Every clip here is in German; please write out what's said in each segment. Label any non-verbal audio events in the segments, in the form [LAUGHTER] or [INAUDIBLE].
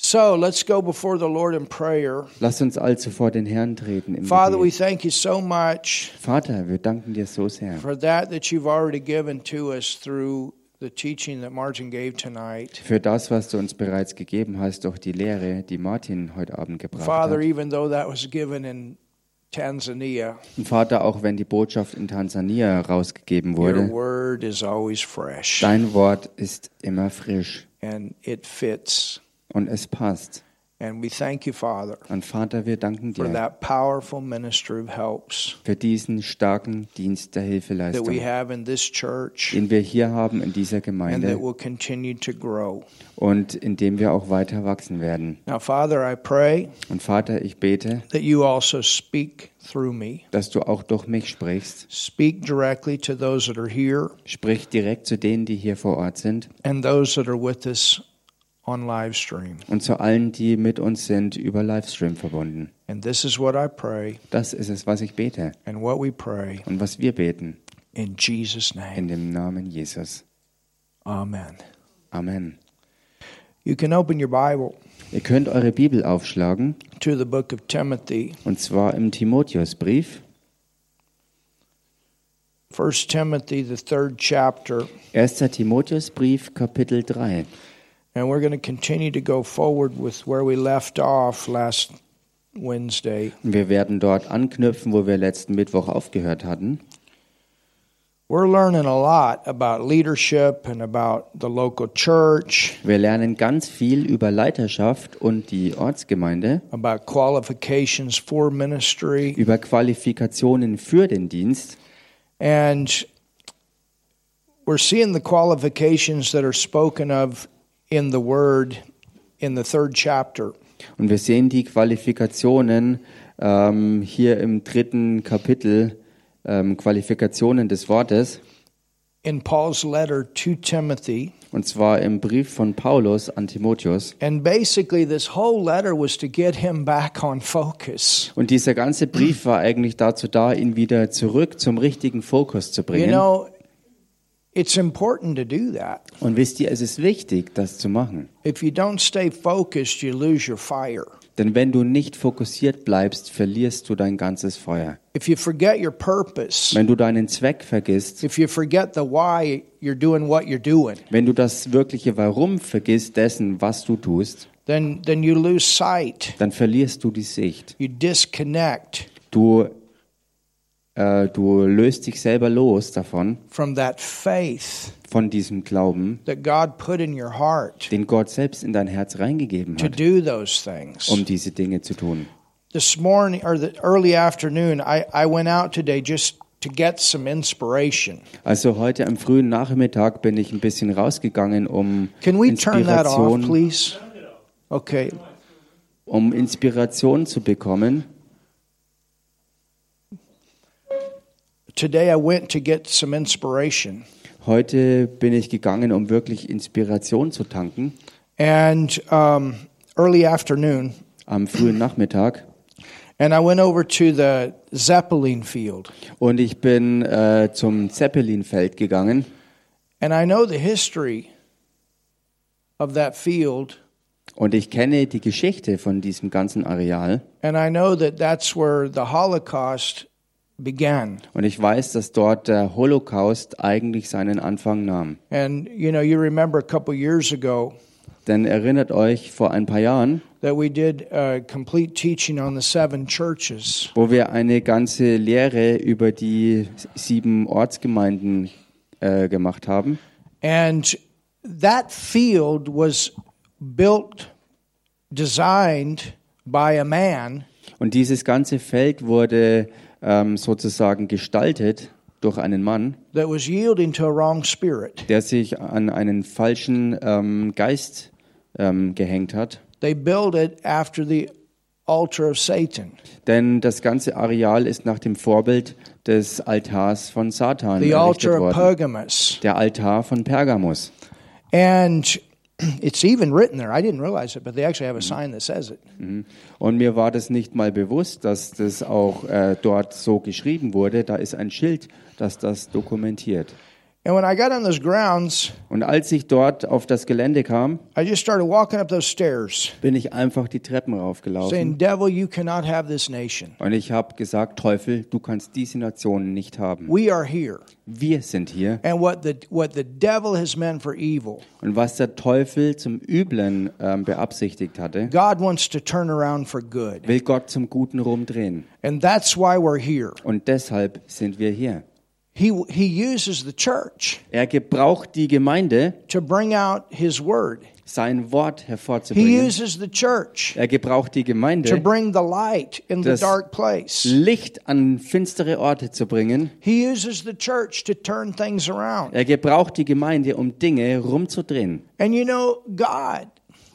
So let's go before the Lord in prayer. Lasst uns also vor den Herrn treten im Father, we Gebet. thank you so much Vater, wir danken dir so sehr for that that you've already given to us through the teaching that Martin gave tonight. für das, was du uns bereits gegeben hast, durch die Lehre, die Martin heute Abend gebracht Father, hat. even though that was given in Tanzania, Und Vater, auch wenn die Botschaft in Tansania rausgegeben your wurde, word is always fresh dein Wort ist immer frisch and it fits. Und es passt. And we thank you, Father, Und Vater, wir danken for dir that powerful ministry of helps für diesen starken Dienst der that we Hilfeleistung, have in this church den wir hier haben in dieser and that Gemeinde will continue to grow. und in dem wir auch weiter wachsen werden. Now, Father, I pray Und Vater, ich bete, that you also speak through me. dass du auch durch mich sprichst. Speak directly to those that are here Sprich direkt zu denen, die hier vor Ort sind and those that are with us on live stream. und zu allen, die mit uns sind, über Livestream verbunden. And this is what I pray Das ist es, was ich bete and what we pray und was wir beten. in Jesus' In name. dem Namen Jesus. Amen. Amen. You can open your Bible Ihr könnt eure Bibel aufschlagen, to the book of Timothy, und zwar im Timotheusbrief, 1 Timothy, the third chapter. 1. Timotheusbrief, Kapitel 3. And we're going to continue to go forward with where we left off last Wednesday. Wir werden dort anknüpfen, wo wir letzten Mittwoch aufgehört hatten. We're learning a lot about leadership and about the local church, Wir lernen ganz viel über Leiterschaft und die Ortsgemeinde, about qualifications for ministry. über Qualifikationen für den Dienst. And we're seeing the qualifications that are spoken of in the Word in the third chapter. Und wir sehen die Qualifikationen ähm, hier im dritten Kapitel, ähm, Qualifikationen des Wortes, In Paul's letter to Timothy. und zwar im Brief von Paulus an Timotheus. And basically, this whole letter was to get him back on focus. Und dieser ganze Brief war eigentlich dazu da, ihn wieder zurück zum richtigen Fokus zu You bringen. know, it's important to do that. Und wisst ihr, es ist wichtig, das zu machen. If you don't stay focused, you lose your fire. Denn wenn du nicht fokussiert bleibst, verlierst du dein ganzes Feuer. If you forget your purpose, Wenn du deinen Zweck vergisst, if you forget the why you're doing what you're doing, wenn du das wirkliche Warum vergisst dessen, was du tust, then then you lose sight. dann verlierst du die Sicht. You disconnect Du, äh, du löst dich selber los davon, from that faith von diesem Glauben, that God put in your heart den Gott selbst in dein Herz reingegeben to hat, do those things. um diese Dinge zu tun. This morning or the early afternoon, I, I went out today just to get some inspiration. Also heute am frühen Nachmittag bin ich ein bisschen rausgegangen, um Can we turn that off, Inspiration, please? Okay. um Inspiration zu bekommen. Today I went to get some inspiration. Heute bin ich gegangen, um wirklich Inspiration zu tanken. And um, early afternoon, Am frühen Nachmittag. and I went over to the Zeppelin field. Und ich bin äh, zum Zeppelinfeld gegangen. And I know the history of that field. Und ich kenne die Geschichte von diesem ganzen Areal. And I know that that's where the Holocaust began. Und ich weiß, dass dort der Holocaust eigentlich seinen Anfang nahm. And you know, you remember a couple years ago Denn erinnert euch vor ein paar Jahren, that we did a complete teaching on the seven churches. wo wir eine ganze Lehre über die sieben Ortsgemeinden äh, gemacht haben. And that field was built, designed by a man Und dieses ganze Feld wurde ähm, sozusagen gestaltet durch einen Mann, that was yielding to a wrong spirit. der sich an einen falschen ähm, Geist ähm, gehängt hat. They built it after the altar of Satan. Denn das ganze Areal ist nach dem Vorbild des Altars von Satan the errichtet altar of worden. Pergamus. Der Altar von Pergamus. And [CLEARS THROAT] it's even written there. I didn't realize it, but they actually have a sign that says it. Und mir war das nicht mal bewusst, dass das auch äh, dort so geschrieben wurde. Da ist ein Schild, das das dokumentiert. And when I got on those grounds, Und als ich dort auf das Gelände kam, I just started walking up those stairs, bin ich einfach die Treppen raufgelaufen. saying, Devil, you cannot have this nation. Und ich habe gesagt, Teufel, du kannst diese Nation nicht haben. We are here. Wir sind hier. And what the, what the devil has meant for evil, Und was der Teufel zum Üblen ähm, beabsichtigt hatte, God wants to turn around for good. will Gott zum Guten rumdrehen. And that's why we're here. Und deshalb sind wir hier. He, he uses the church Er gebraucht die Gemeinde, to bring out his word. sein Wort He hervorzubringen. uses the church Er gebraucht die to Gemeinde, bring the light in the Das- dark place. Licht an finstere Orte zu bringen. He uses the church to turn things around. Er gebraucht die Gemeinde, um Dinge rumzudrehen. And you know, God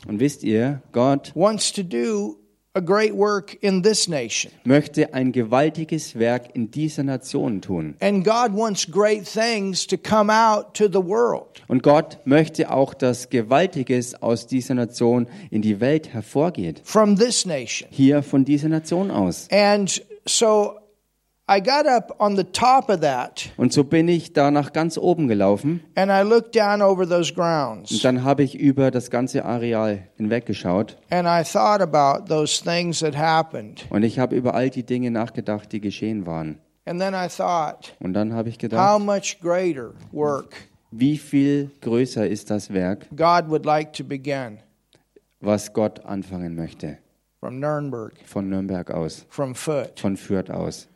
Und wisst ihr, Gott wants to do a great work in this nation. möchte ein gewaltiges Werk in dieser Nation tun. And God wants great things to come out to the world. Und Gott möchte auch, dass Gewaltiges aus dieser Nation in die Welt hervorgeht. from this nation. Hier von dieser Nation aus. And so Und so bin ich da nach ganz oben gelaufen. and I looked down over those Und grounds dann habe ich über das ganze Areal hinweggeschaut. and I thought about those things that happened. Und ich habe über all die Dinge nachgedacht, die geschehen waren. And then I thought, Und dann habe ich how gedacht, much greater work wie viel größer ist das Werk, God would like to begin was Gott anfangen möchte. Von Nürnberg aus, von Fürth aus.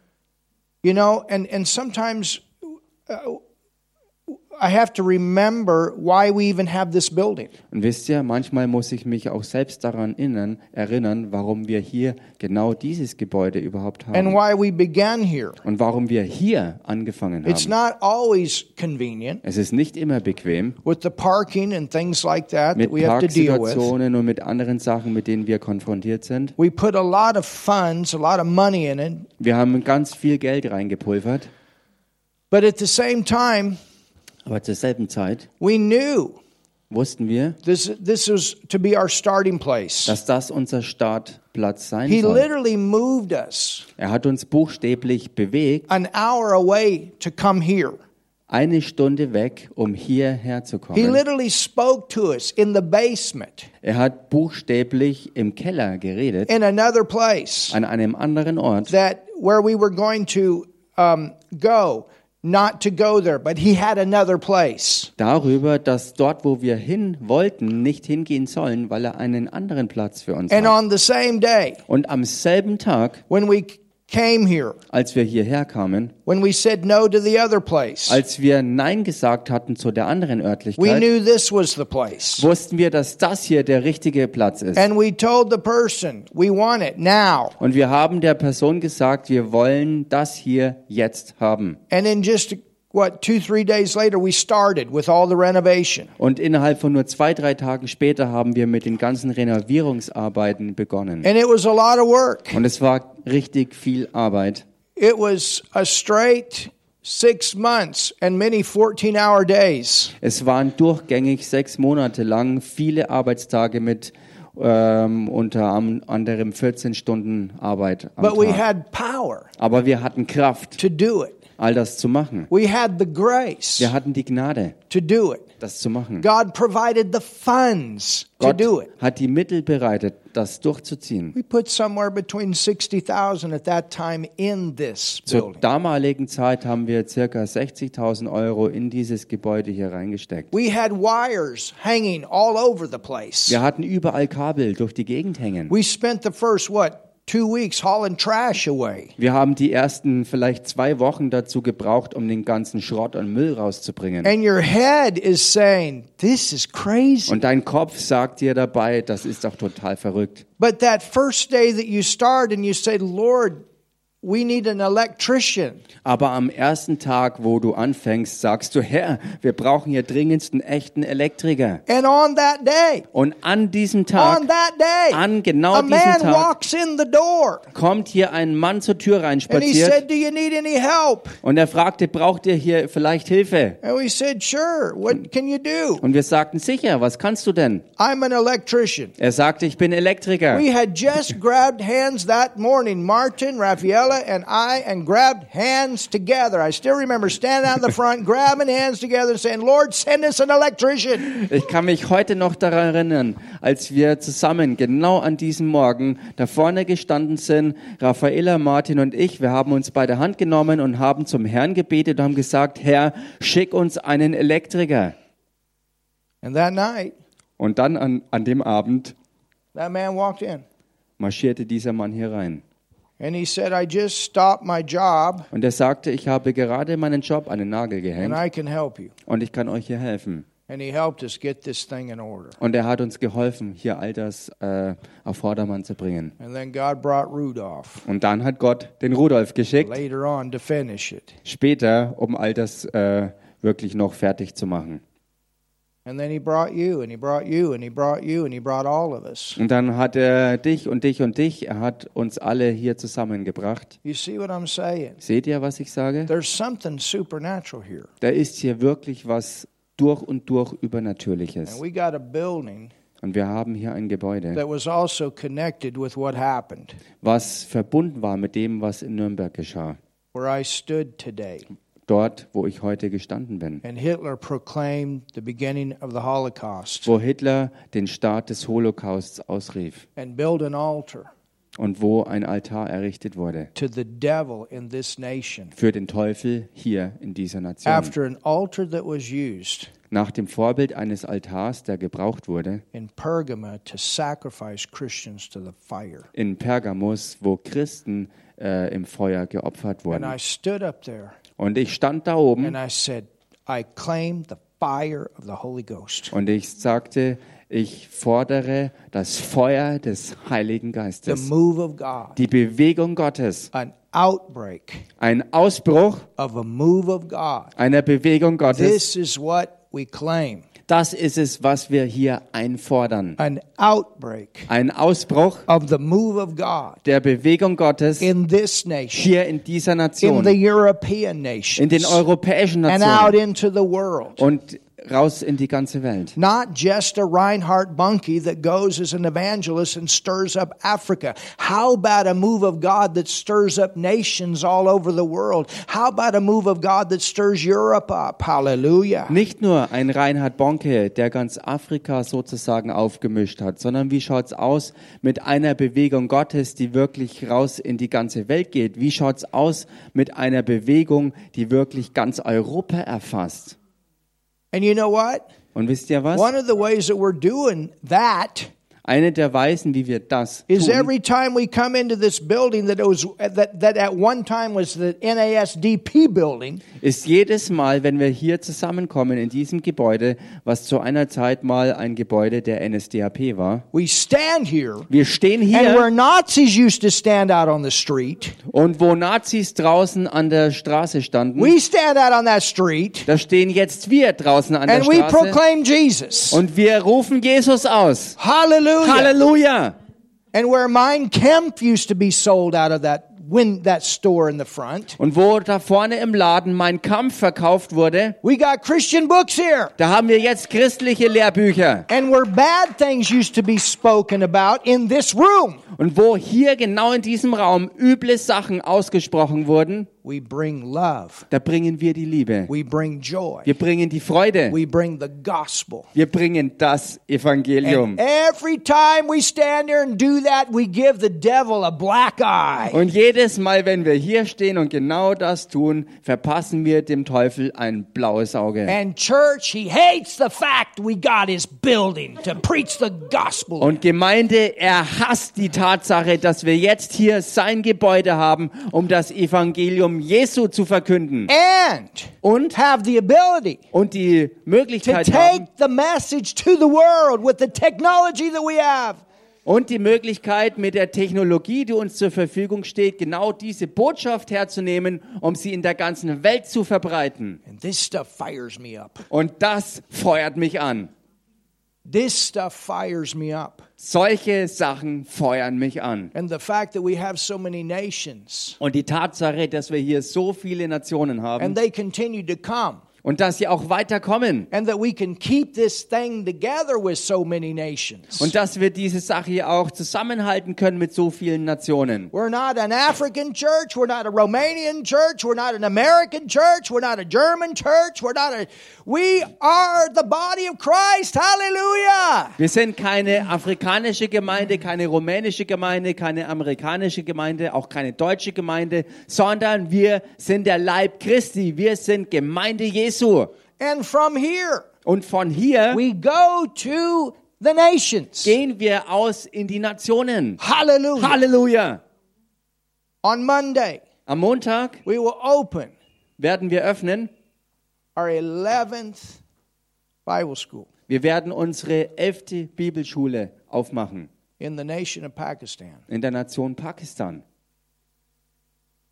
You know, and, and sometimes uh, I have to remember why we even have this building. Und wisst ihr, manchmal muss ich mich auch selbst daran erinnern, erinnern warum wir hier genau dieses Gebäude überhaupt and haben. why we began here. Und warum wir hier angefangen It's haben. not always convenient Es ist nicht immer bequem with the parking and things like that mit that we have to deal with. Parksituationen und mit anderen Sachen, mit denen wir konfrontiert sind. We put a lot of funds, a lot of money in it, Wir haben ganz viel Geld reingepulvert, but at the same time, aber zur selben Zeit we knew wussten wir, this this was to be our starting place. dass das unser Startplatz sein He soll. literally moved us Er hat uns buchstäblich bewegt, an hour away to come here. eine Stunde weg, um hierher zu He kommen. literally spoke to us in the basement, Er hat buchstäblich im Keller geredet, in another place an einem anderen Ort, that where we were going to um, go, not to go there, but he had another place. darüber, dass dort, wo wir hin wollten, nicht hingehen sollen, weil er einen anderen Platz für uns And hat. on the same day, Und am selben Tag, when we came here, als wir hierher kamen, when we said no to the other place, als wir Nein gesagt hatten zu der anderen we Örtlichkeit, knew this was the place. wussten wir, dass das hier der richtige Platz ist. And we told the person, we want it now. Und wir haben der Person gesagt, wir wollen das hier jetzt haben. And in just, what, two, three days later, we started with all the renovation. Und innerhalb von nur zwei, drei Tagen später haben wir mit den ganzen Renovierungsarbeiten begonnen. And it was a lot of work. Und es war richtig viel Arbeit. It was a straight six months and many 14 hour days. Es waren durchgängig sechs Monate lang viele Arbeitstage mit ähm, unter anderem 14 Stunden Arbeit But we Tag. had power Aber wir hatten Kraft, to do it. All das zu machen. We had the grace Wir hatten die Gnade, to do it. das zu machen. God provided the funds to Gott do it. hat die Mittel bereitet, das durchzuziehen. We put somewhere between 60,000 at that time in this Zur building. damaligen Zeit haben wir circa 60.000 Euro in dieses Gebäude hier reingesteckt. We had wires hanging all over the place. Wir hatten überall Kabel durch die Gegend hängen. We spent the first, what, two weeks hauling trash away. Wir haben die ersten vielleicht zwei Wochen dazu gebraucht, um den ganzen Schrott und Müll rauszubringen. And your head is saying, this is crazy. Und dein Kopf sagt dir dabei, das ist doch total verrückt. But that first day that you start and you say, Lord, we need an electrician. Aber am ersten Tag, wo du anfängst, sagst du, Herr, wir brauchen hier dringendst einen echten Elektriker. And on that day, Und an diesem Tag on that day, an genau a diesem man Tag walks in the door kommt hier ein Mann zur Tür and he reinspaziert said, Do you need any help? und er fragte, braucht ihr hier vielleicht Hilfe? And we said, Sure. What can you do? Und wir sagten, sicher, was kannst du denn? I'm an electrician. Er sagte, ich bin Elektriker. We had just grabbed hands that morning, Martin, Raphael, Rafaela and I and grabbed hands together. I still remember standing in the front, [LAUGHS] grabbing hands together and saying, Lord, send us an electrician. Ich kann mich heute noch daran erinnern, als wir zusammen genau an diesem Morgen da vorne gestanden sind, Raffaella, Martin und ich, wir haben uns bei der Hand genommen und haben zum Herrn gebetet und haben gesagt, Herr, schick uns einen Elektriker. And that night, Und dann an, an dem Abend that man walked in marschierte dieser Mann hier rein. Und er sagte, ich habe gerade meinen Job an den Nagel and gehängt I can help you. und ich kann euch hier helfen. And he helped us get this thing in order. Und er hat uns geholfen, hier all das äh, auf Vordermann zu bringen. And then God brought Rudolph Und dann hat Gott den Rudolf geschickt, later on to finish it. später, um all das äh, wirklich noch fertig zu machen. Und dann hat er dich und dich und dich, er hat uns alle hier zusammengebracht. You see what I'm saying? Seht ihr, was ich sage? There's something supernatural here. Da ist hier wirklich was durch und durch Übernatürliches. And we got a building Und wir haben hier ein Gebäude, that was also connected with what happened, was verbunden war mit dem, was in Nürnberg geschah. Dort, wo ich heute gestanden bin. And Hitler proclaimed the beginning of the Holocaust Wo Hitler den Start des Holocausts ausrief. and built an altar Und wo ein Altar errichtet wurde. to the devil in this nation. Für den Teufel hier in dieser Nation. After an altar that was used Nach dem Vorbild eines Altars, der gebraucht wurde, in Pergama to sacrifice Christians to the fire. in Pergamus, wo Christen äh, im Feuer geopfert And wurden. Und ich stand da oben and I said, I claim the fire of the Holy Ghost. und ich sagte, ich fordere das Feuer des Heiligen The Geistes, move of God, die Bewegung Gottes, an outbreak ein Ausbruch of a move of God. einer Bewegung Gottes. This is what we claim Das ist es, was wir hier einfordern. an outbreak Ein Ausbruch of the move of God der Bewegung Gottes in this nation, hier in dieser in Nation, the European in nations, den europäischen and out Nationen into the world. und raus in die ganze Welt. Not just a Reinhard Bunke that goes as an evangelist and stirs up Africa. How about a move of God that stirs up nations all over the world? How about a move of God that stirs Europe up? Hallelujah. Nicht nur ein Reinhard Bonke, der ganz Afrika sozusagen aufgemischt hat, sondern wie schaut's aus mit einer Bewegung Gottes, die wirklich raus in die ganze Welt geht? Wie schaut's aus mit einer Bewegung, die wirklich ganz Europa erfasst? And you know what? Und wisst ihr was? One of the ways that we're doing that Eine der Weisen, wie wir das is tun, every time we come into this building that was that, that at one time was the NASDP building, ist jedes Mal, wenn wir hier zusammenkommen in diesem Gebäude, was zu einer Zeit mal ein Gebäude der NSDAP war. we stand here Wir stehen and hier where Nazis used to stand out on the street, und wo Nazis draußen an der Straße standen, we stand out on that street da stehen jetzt wir draußen an der and we Straße proclaim Jesus. und wir rufen Jesus aus. Hallelujah. Halleluja! And where Mein Kempf used to be sold out of that win that store in the front, Und wo da vorne im Laden mein Kampf verkauft wurde, we got Christian books here. da haben wir jetzt christliche Lehrbücher. And where bad things used to be spoken about in this room, Und wo hier genau in diesem Raum üble Sachen ausgesprochen wurden, we bring love. da bringen wir die Liebe. We bring joy. Wir bringen die Freude. We bring the gospel. Wir bringen das Evangelium. And every time we stand there and do that, we give the devil a black eye. Und jedes Mal, wenn wir hier stehen und genau das tun, verpassen wir dem Teufel ein blaues Auge. And church, he hates the fact we got his building to preach the gospel. Und Gemeinde, er hasst die Tatsache, dass wir jetzt hier sein Gebäude haben, um das Evangelium Jesu zu verkünden. And Und, have the ability und die to Möglichkeit haben, take the message to the world with the technology that we have. und die Möglichkeit mit der Technologie, die uns zur Verfügung steht, genau diese Botschaft herzunehmen, um sie in der ganzen Welt zu verbreiten. And this stuff fires me up. Und das feuert mich an. This stuff fires me up. Solche Sachen feuern mich an. And the fact that we have so many nations Und die Tatsache, dass wir hier so viele Nationen haben and they continue to come. Und dass sie auch weiterkommen. and that we can keep this thing together with so many nations. Und dass wir diese Sache hier auch zusammenhalten können mit so vielen Nationen. We're not an African church. We're not a Romanian church. We're not an American church. We're not a German church. We're not a. We are the body of Christ. Hallelujah. Wir sind keine afrikanische Gemeinde, keine rumänische Gemeinde, keine amerikanische Gemeinde, auch keine deutsche Gemeinde, sondern wir sind der Leib Christi. Wir sind Gemeinde Jesu. And from here, Und von hier we go to the nations. gehen wir aus in die Nationen. Hallelujah. Halleluja. On Monday, Am Montag we will open werden wir öffnen. our 11th Bible school Wir werden unsere elfte Bibelschule aufmachen in the nation of Pakistan, in der Nation Pakistan,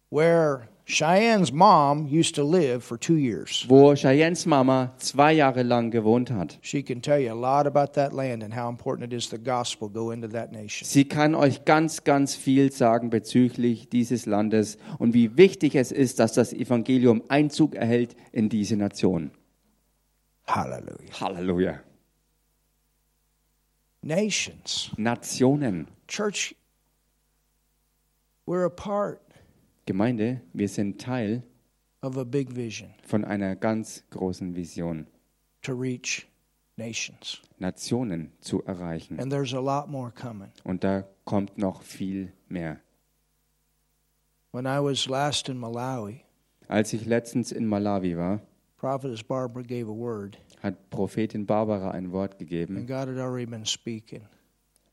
where Cheyenne's mom used to live for two years. wo Cheyennes Mama zwei Jahre lang gewohnt hat. She can tell you a lot about that land and how important it is the gospel go into that nation. Sie kann euch ganz, ganz viel sagen bezüglich dieses Landes und wie wichtig es ist, dass das Evangelium Einzug erhält in diese Nation. Hallelujah. Halleluja. Nations. Nationen. Church, we're a part Gemeinde, wir sind Teil of a big vision von einer ganz großen Vision, to reach nations. Nationen zu erreichen. And there's a lot more coming. Und da kommt noch viel mehr. When I was last in Malawi, Als ich letztens in Malawi war, Prophetess Barbara gave a word, hat Prophetin Barbara ein Wort and gegeben. God had already been speaking.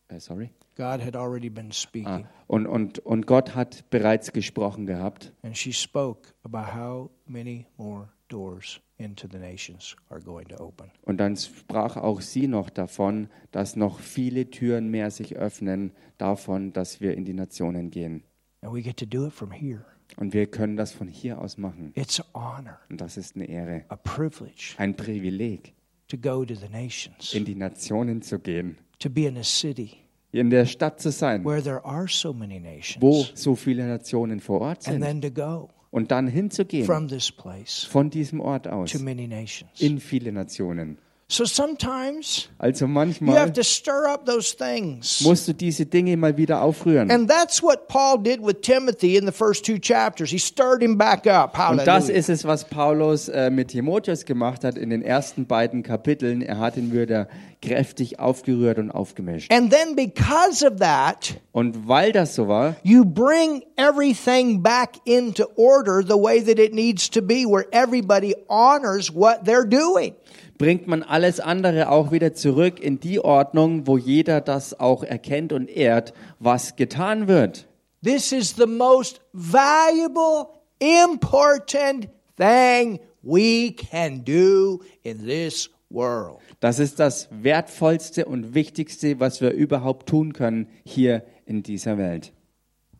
Äh, sorry. God had already been Ah, speaking. und, und, und Gott hat bereits gesprochen gehabt. And she spoke about how many more doors into the nations are going to open. Und dann sprach auch sie noch davon, dass noch viele Türen mehr sich öffnen, davon, dass wir in die Nationen gehen. And we get to do it from here. Und wir können das von hier aus machen. It's an honor, Und das ist eine Ehre, a privilege ein Privileg, to go to the nations, in die Nationen zu gehen, to be in a city in der Stadt zu sein, where there are so many wo nations, so viele Nationen vor Ort and sind. then to go Und dann hinzugehen, from this place von diesem Ort aus, to many nations. in viele Nationen. So sometimes Also you have manchmal to stir up those things. musst du diese Dinge mal wieder aufrühren. And that's what Paul did with Timothy in the first two chapters. He stirred him back up. Und das Hallelujah. ist es, was Paulus äh, mit Timotheus gemacht hat in den ersten beiden Kapiteln. Er hat ihn wieder kräftig aufgerührt und aufgemischt. And then because of that, Und weil das so war, you bring everything back into order the way that it needs to be, where everybody honors what they're doing. Bringt man alles andere auch wieder zurück in die Ordnung, wo jeder das auch erkennt und ehrt, was getan wird. This is the most valuable, important thing we can do in this world. Das ist das Wertvollste und Wichtigste, was wir überhaupt tun können hier in dieser Welt.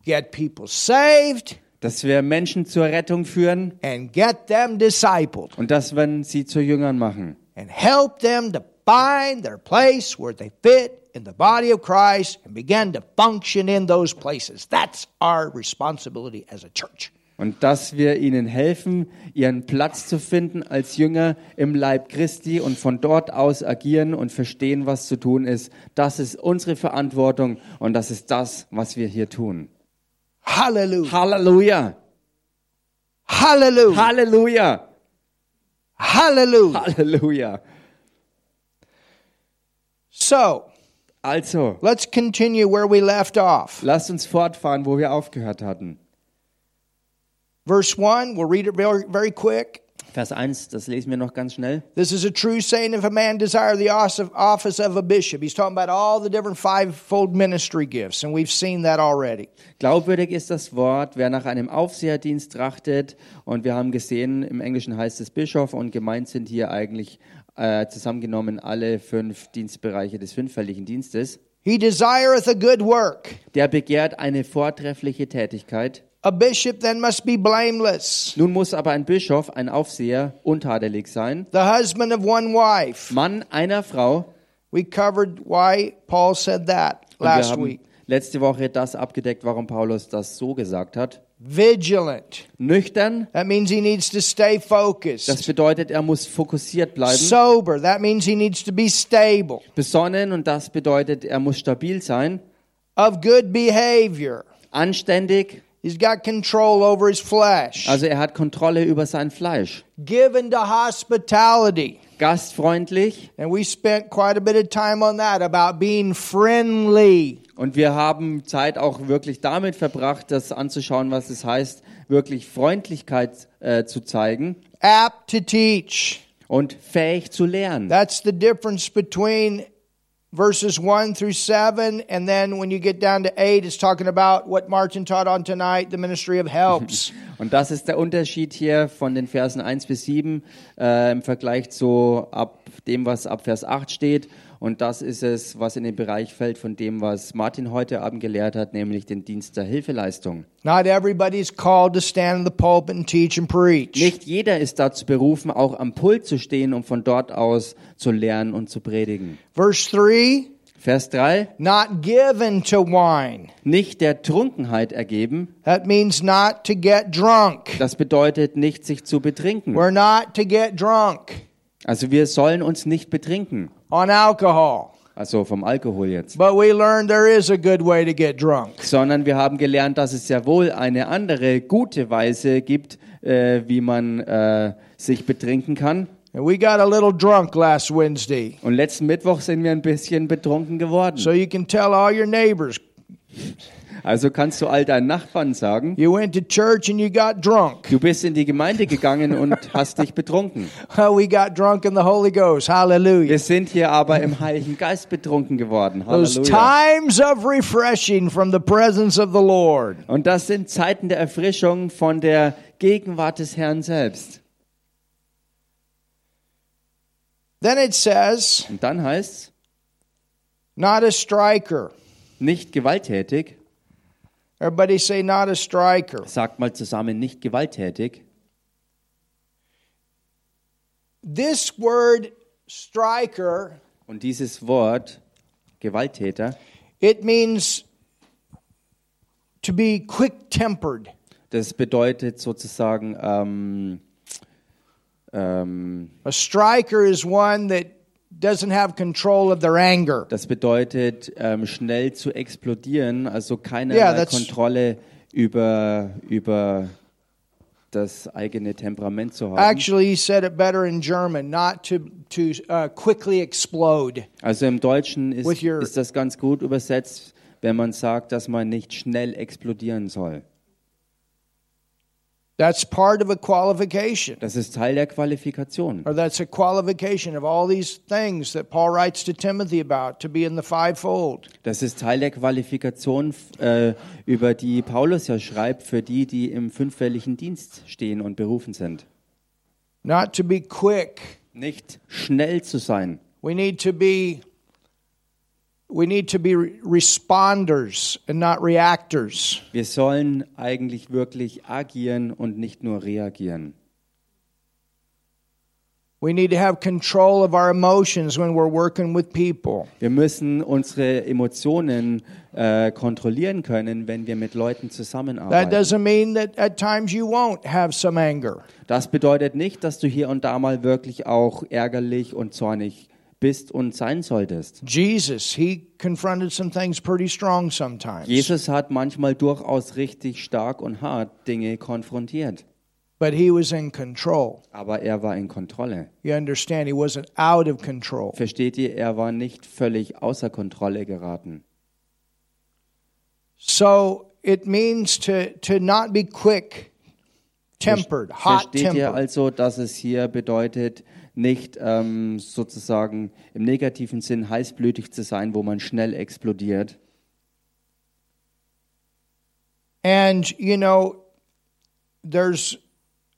Get people saved Dass wir Menschen zur Rettung führen and get them discipled und dass wir sie zu Jüngern machen. And help them to find their place where they fit in the body of Christ and begin to function in those places. That's our responsibility as a church. Und dass wir ihnen helfen, ihren Platz zu finden als Jünger im Leib Christi und von dort aus agieren und verstehen, was zu tun ist. Das ist unsere Verantwortung und das ist das, was wir hier tun. Hallelujah. Halleluja! Hallelujah. Halleluja! Hallelujah. Halleluja! So, Also, let's continue where we left off. lasst uns fortfahren, wo wir aufgehört hatten. Verse 1, we'll read it very, very quick. Vers 1, das lesen wir noch ganz schnell. This is a true saying if a man desire the office of a bishop. He's talking about all the different fivefold ministry gifts, and we've seen that already. Glaubwürdig ist das Wort, wer nach einem Aufseherdienst trachtet. Und wir haben gesehen, im Englischen heißt es Bischof und gemeint sind hier eigentlich äh, zusammengenommen alle fünf Dienstbereiche des fünffälligen Dienstes. He desireth a good work. Der begehrt eine vortreffliche Tätigkeit. A bishop then must be blameless, Nun muss aber ein Bischof, ein Aufseher, untadelig sein. the husband of one wife. Mann einer Frau. We covered why Paul said that last week. letzte Woche das abgedeckt, warum Paulus das so gesagt hat. Vigilant. Nüchtern, That means he needs to stay das focused. bedeutet, er muss fokussiert bleiben. Sober. That means he needs to be stable. Besonnen und das bedeutet, er muss stabil sein. Of good behavior. Anständig, He's got control over his flesh. also er hat Kontrolle über sein Fleisch. Given to hospitality. Gastfreundlich And we spent quite a bit of time on that about being friendly. und wir haben Zeit auch wirklich damit verbracht, das anzuschauen, was es heißt, wirklich Freundlichkeit äh, zu zeigen apt to teach. und fähig zu lernen. That's the difference between verses 1 through 7 and then when you get down to 8 it's talking about what Martin taught on tonight, the ministry of helps. [LAUGHS] Und das ist der Unterschied hier von den Versen 1 bis 7 äh, im Vergleich zu ab dem, was ab Vers 8 steht. Und das ist es, was in den Bereich fällt von dem, was Martin heute Abend gelehrt hat, nämlich den Dienst der Hilfeleistung. Not everybody's called to stand in the pulpit and teach and preach. Nicht jeder ist dazu berufen, auch am Pult zu stehen, um von dort aus zu lernen und zu predigen. Verse 3, Vers 3, not given to wine. nicht der Trunkenheit ergeben. That means not to get drunk. Das bedeutet nicht, sich zu betrinken. We're not to get drunk Also wir sollen uns nicht betrinken. On alcohol. Also vom Alkohol jetzt. But we learned there is a good way to get drunk. sondern wir haben gelernt, dass es sehr wohl eine andere gute Weise gibt, äh, wie man äh, sich betrinken kann. And we got a little drunk last Wednesday. Und letzten Mittwoch sind wir ein bisschen betrunken geworden. So you can tell all your neighbors Also kannst du all deinen Nachbarn sagen, you went to church and you got drunk. du bist in die Gemeinde gegangen und hast dich betrunken. We got drunk in the Holy Ghost. Hallelujah. Wir sind hier aber im Heiligen Geist betrunken geworden. Those Halleluja. times of refreshing from the presence of the Lord. Und das sind Zeiten der Erfrischung von der Gegenwart des Herrn selbst. Then it says, Und dann heißt es, not a striker. nicht gewalttätig. Everybody say, not a striker. Sagt mal zusammen, nicht gewalttätig. This word striker, Und dieses Wort Gewalttäter, it means to be quick tempered. das bedeutet sozusagen, ähm, ähm, A striker is one that doesn't have control of their anger. das bedeutet ähm, schnell zu explodieren, also keine Yeah, Kontrolle über, über das eigene Temperament zu haben. Actually, he said it better in German, not to, to uh, quickly explode. Also im Deutschen ist, ist das ganz gut übersetzt, wenn man sagt, dass man nicht schnell explodieren soll. That's part of a qualification. Das ist Teil der Qualifikation. Or that's a qualification of all these things that Paul writes to Timothy about to be in the fivefold. Das ist Teil der Qualifikation, äh, über die Paulus ja schreibt, für die, die im fünffälligen Dienst stehen und berufen sind. Not to be quick. Nicht schnell zu sein. We need to be we need to be re- responders and not reactors. Wir sollen eigentlich wirklich agieren und nicht nur reagieren. We need to have control of our emotions when we're working with people. Wir müssen unsere Emotionen äh, kontrollieren können, wenn wir mit Leuten That zusammenarbeiten. doesn't mean that at times you won't have some anger. Das bedeutet nicht, dass du hier und da mal wirklich auch ärgerlich und zornig bist und sein solltest. Jesus, he confronted some things pretty strong sometimes. Jesus hat manchmal durchaus richtig stark und hart Dinge konfrontiert, But he was in control. aber er war in Kontrolle. You understand, he wasn't out of control. Versteht ihr, er war nicht völlig außer Kontrolle geraten. So it means to, to not be quick tempered, hot Versteht ihr tempered. also, dass es hier bedeutet, nicht ähm, sozusagen im negativen Sinn heißblütig zu sein, wo man schnell explodiert? And, you know, there's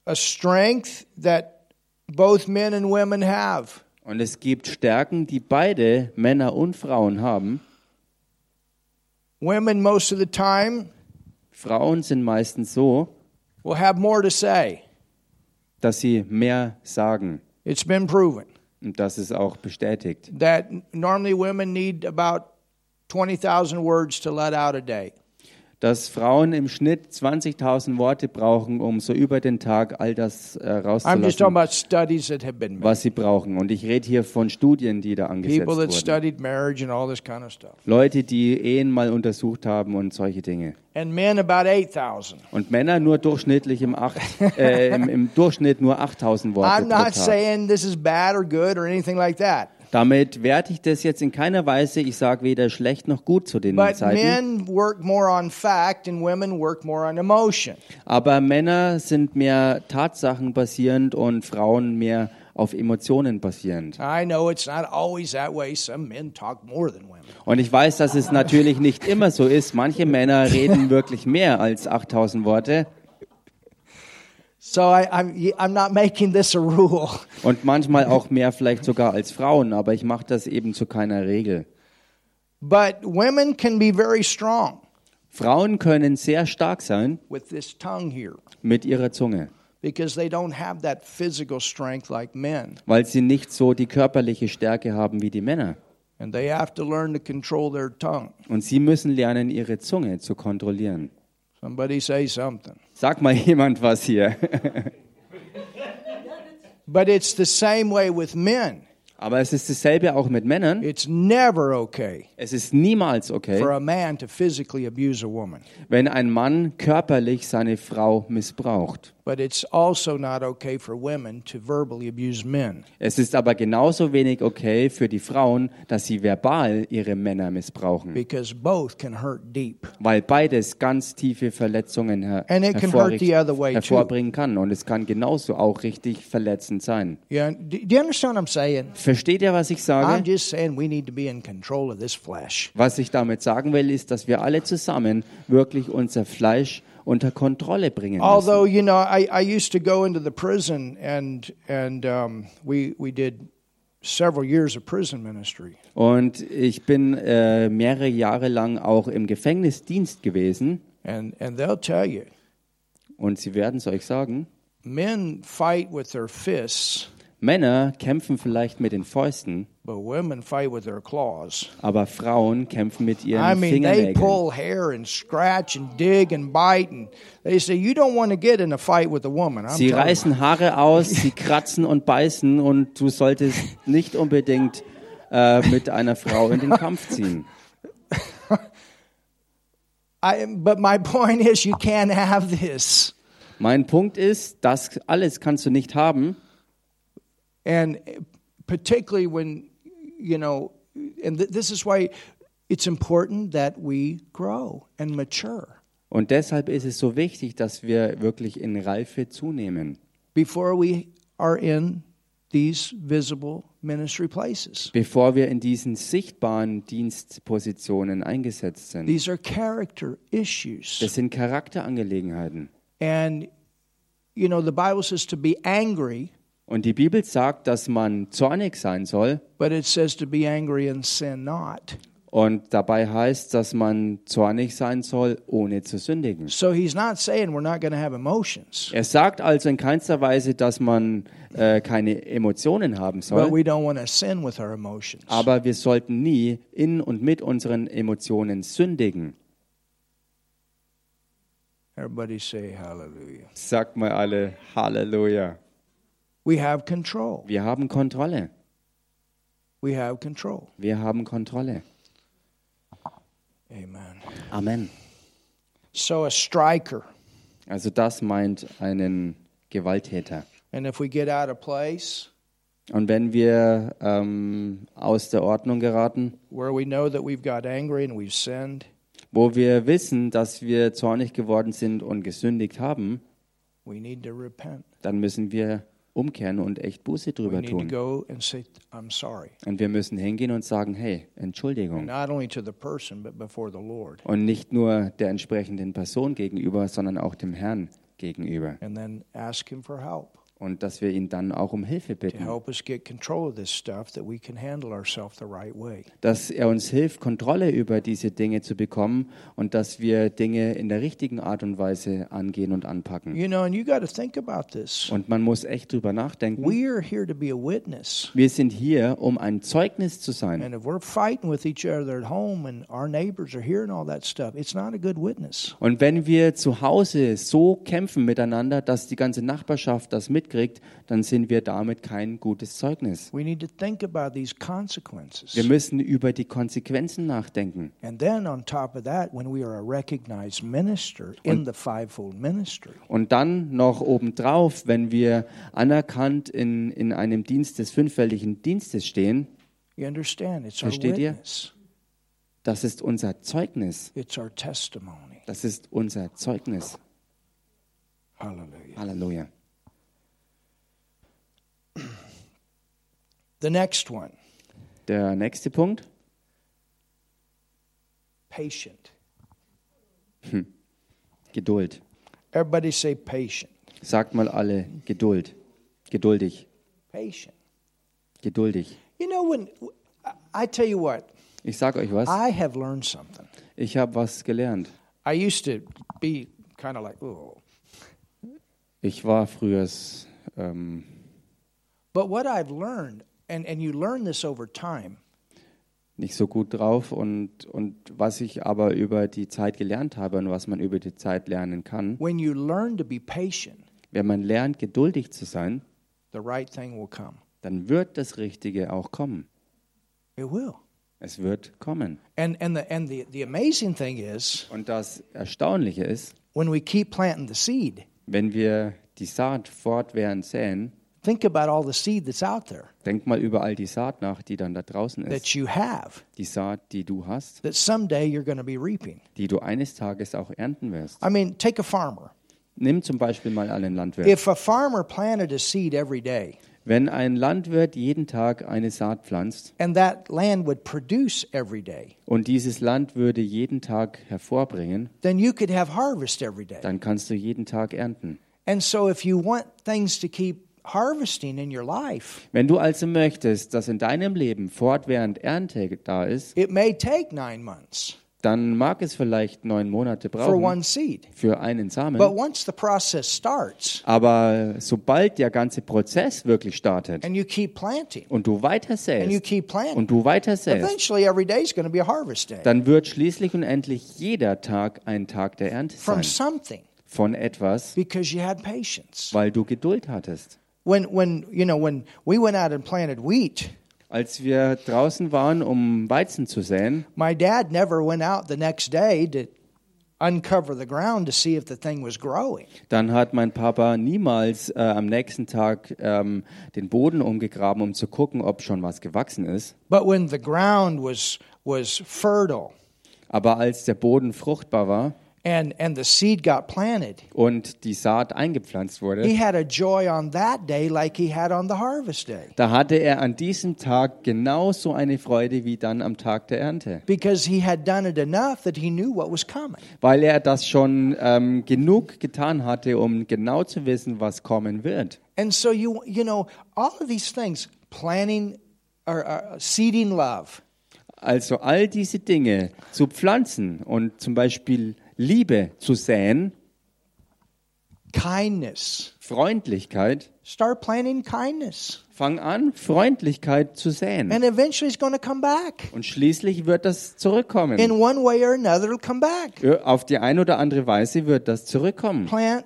a strength that both men and women have. Und es gibt Stärken, die beide Männer und Frauen haben. Women, most of the time, Frauen sind meistens so, will have more to say. dass sie mehr sagen. It's been proven Und das ist auch bestätigt. that normally women need about 20,000 words to let out a day. Dass Frauen im Schnitt 20.000 Worte brauchen, um so über den Tag all das äh, rauszulassen, was sie brauchen. Und ich rede hier von Studien, die da angesetzt wurden. kind of. Leute, die Ehen mal untersucht haben und solche Dinge. And men about 8,000. Und Männer nur durchschnittlich im, acht, [LAUGHS] äh, im, im Durchschnitt nur 8000 Worte I'm pro not Tag. saying this is bad or good or anything like that. Damit werte ich das jetzt in keiner Weise. Ich sage weder schlecht noch gut zu den But Zeiten. men work more on fact and women work more on emotion. Aber Männer sind mehr tatsachenbasierend und Frauen mehr auf Emotionen basierend. I know it's not always that way. Some men talk more than women. Und ich weiß, dass es natürlich nicht immer so ist. Manche Männer reden wirklich mehr als 8000 Worte. So I, I'm, I'm not making this a rule. [LAUGHS] Und manchmal auch mehr vielleicht sogar als Frauen. Aber ich mache das eben zu keiner Regel. But women can be very strong Frauen können sehr stark sein with this tongue here mit ihrer Zunge, because they don't have that physical strength like men. weil sie nicht so die körperliche Stärke haben wie die Männer. And they have to learn to control their tongue. Und sie müssen lernen, ihre Zunge zu kontrollieren. Somebody say something. Sag mal jemand was hier. But it's the same way with men. Aber es ist dasselbe auch mit Männern. It's never okay Es ist niemals for okay, a man to physically abuse a woman. wenn ein Mann körperlich seine Frau missbraucht. But it's also not okay for women to verbally abuse men. Es ist aber genauso wenig okay für die Frauen, dass sie verbal ihre Männer missbrauchen, because both can hurt deep. weil beides ganz tiefe Verletzungen her And it can hurt the other way, hervorbringen kann. Und es kann genauso auch richtig verletzend sein. Yeah, do, you understand what I'm saying? Versteht ihr, was ich I'm sage? just saying we need to be in control of this flesh. Was ich damit sagen will, ist, dass wir alle zusammen wirklich unser Fleisch unter Kontrolle bringen müssen. Although you know, I, I used to go into the prison and and um, we we did several years of prison ministry. Und ich bin äh, mehrere Jahre lang auch im Gefängnisdienst gewesen. And and they'll tell you, Und sie werden es euch sagen, men fight with their fists, Männer kämpfen vielleicht mit den Fäusten, but women fight with their claws. aber Frauen kämpfen mit ihren I mean, they Fingernägeln. pull hair and scratch and dig and bite, and they say you don't want to get in a fight with a woman. I'm Sie reißen Haare aus, sie kratzen und beißen und du solltest nicht unbedingt äh, mit einer Frau in den Kampf ziehen. [LAUGHS] I, but my point is, you can't have this. Mein Punkt ist, das alles kannst du nicht haben. And particularly when, you know, and th- this is why it's important that we grow and mature Und deshalb ist es so wichtig, dass wir wirklich in Reife zunehmen, before we are in these visible ministry places. bevor wir in diesen sichtbaren Dienstpositionen eingesetzt sind. These are character issues. Das sind Charakterangelegenheiten. And, you know, the Bible says to be angry, Und die Bibel sagt, dass man zornig sein soll. but it says to be angry and sin not. Und dabei heißt, dass man zornig sein soll, ohne zu sündigen. So he's not saying we're not going to have emotions, Er sagt also in keinster Weise, dass man äh, keine Emotionen haben but soll. we don't want to sin with our emotions. Aber wir sollten nie in und mit unseren Emotionen sündigen. Everybody say hallelujah. Sagt mal alle Halleluja. We have control. Wir haben Kontrolle. We have control. Wir haben Kontrolle. Amen. Amen. So a striker, Also das meint einen Gewalttäter. and if we get out of place Und wenn wir ähm, aus der Ordnung geraten, where we know that we've got angry and we've sinned, wo wir wissen, dass wir zornig geworden sind und gesündigt haben, we need to repent. dann müssen wir umkehren und echt Buße drüber tun. Und wir müssen hingehen und sagen, hey, Entschuldigung. Und nicht nur der entsprechenden Person gegenüber, sondern auch dem Herrn gegenüber. Und dass wir ihn dann auch um Hilfe bitten, dass er uns hilft, Kontrolle über diese Dinge zu bekommen und dass wir Dinge in der richtigen Art und Weise angehen und anpacken. You know, and you got to think about this. Und man muss echt drüber nachdenken. We are here to be a witness. Wir sind hier, um ein Zeugnis zu sein. And if we're fighting with each other at home and our neighbors are hearing all that stuff, it's not a good witness. Und wenn wir zu Hause so kämpfen miteinander, dass die ganze Nachbarschaft das mitkriegt, dann sind wir damit kein gutes Zeugnis. We need to think about these consequences. Wir müssen über die Konsequenzen nachdenken. And then on top of that, when we are a recognized minister in the fivefold ministry, Und dann noch obendrauf, wenn wir anerkannt in, in einem Dienst des fünffältigen Dienstes stehen, you understand, it's our Versteht ihr? das ist unser Zeugnis. Das ist unser Zeugnis. Hallelujah. Halleluja. The next one, Der nächste Punkt, patient. Geduld. Everybody say patient. Sagt mal alle Geduld. Geduldig. Patient. Geduldig. You know, when I tell you what, Ich sage euch was, I have learned something. ich habe was gelernt. I used to be kind of like, oh. Ich war früher ähm, But what I've learned, and, and you learn this over time, nicht so gut drauf und, und was ich aber über die Zeit gelernt habe und was man über die Zeit lernen kann, when you learn to be patient, wenn man lernt, geduldig zu sein, the right thing will come. dann wird das Richtige auch kommen. It will. Es wird kommen. And and the and the, the amazing thing is Und das Erstaunliche ist, when we keep planting the seed, wenn wir die Saat fortwährend säen, think about all the seed that's out there denk mal über all die Saat nach, die dann da draußen that ist. you have Die Saat, die du hast, that someday you're going to be reaping. die du eines Tages auch ernten wirst. I mean, take a farmer. Nimm zum Beispiel mal einen Landwirt. If a farmer planted a seed every day Wenn ein Landwirt jeden Tag eine Saat pflanzt and that land would produce every day, und dieses Land würde jeden Tag hervorbringen, then you could have harvest every day. dann kannst du jeden Tag ernten. And so if you want things to keep harvesting in your life, Wenn du also möchtest, dass in deinem Leben fortwährend Ernte da ist, it may take 9 months dann mag es vielleicht neun Monate for brauchen für einen But Samen. once the process starts Aber sobald der ganze Prozess wirklich startet and you keep planting und du weiter and you säst keep planting, und du weiter säst, eventually every day is going to be a harvest day dann wird schließlich und endlich jeder Tag ein Tag der Ernte from sein. something Von etwas, because you had patience. weil du Geduld hattest. When when you know when we went out and planted wheat, Als wir draußen waren, um Weizen zu säen, my dad never went out the next day to uncover the ground to see if the thing was growing. dann hat mein Papa niemals äh, am nächsten Tag ähm, den Boden umgegraben, um zu gucken, ob schon was gewachsen ist. But when the ground was was fertile Aber als der Boden fruchtbar war and and the seed got planted, und die Saat eingepflanzt he wurde, had a joy on that day like he had on the harvest day. Da hatte er an diesem Tag genauso eine Freude wie dann am Tag der Ernte, because he had done it enough that he knew what was coming. weil er das schon ähm, genug getan hatte, um genau zu wissen, was kommen wird. And so you you know all of these things planting or uh, seeding love, Also all diese Dinge zu pflanzen und zum Beispiel Liebe zu säen, kindness. Freundlichkeit, Start planting kindness. fang an, Freundlichkeit zu säen. And eventually it's going to come back. Und schließlich wird das zurückkommen. In one way or another, it'll come back. Auf die eine oder andere Weise wird das zurückkommen. Plant